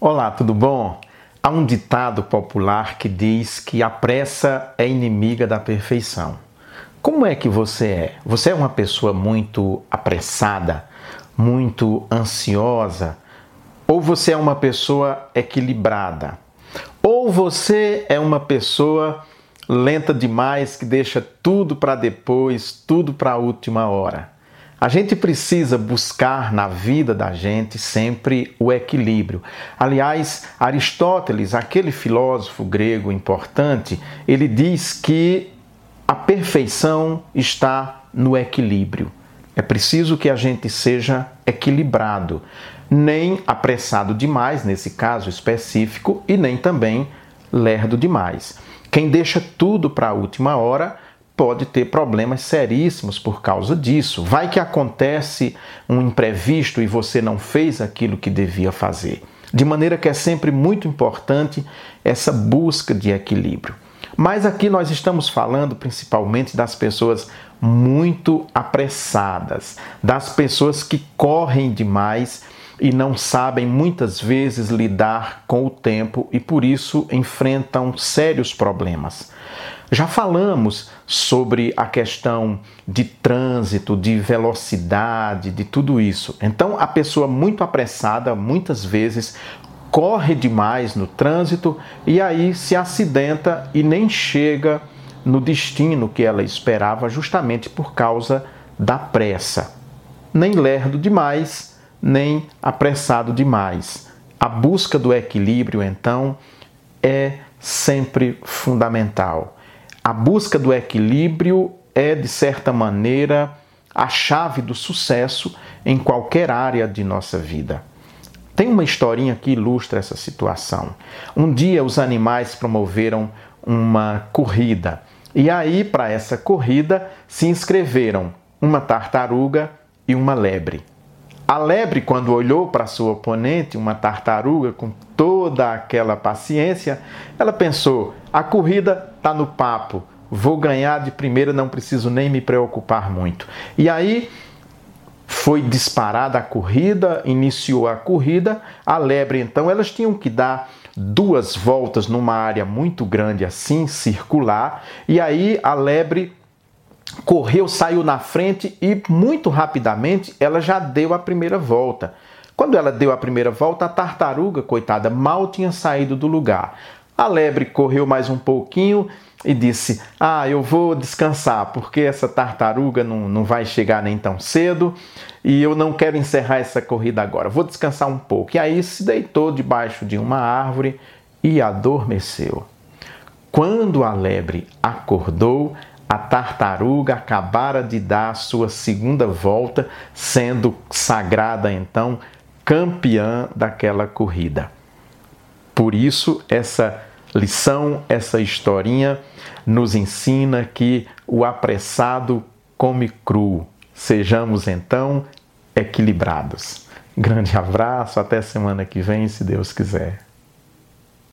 Olá, tudo bom? Há um ditado popular que diz que a pressa é inimiga da perfeição. Como é que você é? Você é uma pessoa muito apressada, muito ansiosa? Ou você é uma pessoa equilibrada? Ou você é uma pessoa lenta demais que deixa tudo para depois, tudo para a última hora? A gente precisa buscar na vida da gente sempre o equilíbrio. Aliás, Aristóteles, aquele filósofo grego importante, ele diz que a perfeição está no equilíbrio. É preciso que a gente seja equilibrado, nem apressado demais, nesse caso específico, e nem também lerdo demais. Quem deixa tudo para a última hora pode ter problemas seríssimos por causa disso. Vai que acontece um imprevisto e você não fez aquilo que devia fazer. De maneira que é sempre muito importante essa busca de equilíbrio. Mas aqui nós estamos falando principalmente das pessoas muito apressadas, das pessoas que correm demais e não sabem muitas vezes lidar com o tempo e por isso enfrentam sérios problemas. Já falamos sobre a questão de trânsito, de velocidade, de tudo isso. Então, a pessoa muito apressada, muitas vezes, corre demais no trânsito e aí se acidenta e nem chega no destino que ela esperava, justamente por causa da pressa. Nem lerdo demais, nem apressado demais. A busca do equilíbrio, então, é sempre fundamental. A busca do equilíbrio é, de certa maneira, a chave do sucesso em qualquer área de nossa vida. Tem uma historinha que ilustra essa situação. Um dia os animais promoveram uma corrida e aí, para essa corrida, se inscreveram uma tartaruga e uma lebre. A lebre, quando olhou para sua oponente, uma tartaruga, com toda aquela paciência, ela pensou: a corrida está no papo, vou ganhar de primeira, não preciso nem me preocupar muito. E aí foi disparada a corrida, iniciou a corrida, a lebre então, elas tinham que dar duas voltas numa área muito grande assim, circular, e aí a lebre correu, saiu na frente e muito rapidamente ela já deu a primeira volta. Quando ela deu a primeira volta, a tartaruga, coitada, mal tinha saído do lugar. A lebre correu mais um pouquinho e disse: Ah, eu vou descansar, porque essa tartaruga não, não vai chegar nem tão cedo e eu não quero encerrar essa corrida agora. Vou descansar um pouco. E aí se deitou debaixo de uma árvore e adormeceu. Quando a lebre acordou, a tartaruga acabara de dar a sua segunda volta, sendo sagrada então campeã daquela corrida. Por isso, essa lição, essa historinha nos ensina que o apressado come cru. Sejamos então equilibrados. Grande abraço, até semana que vem, se Deus quiser.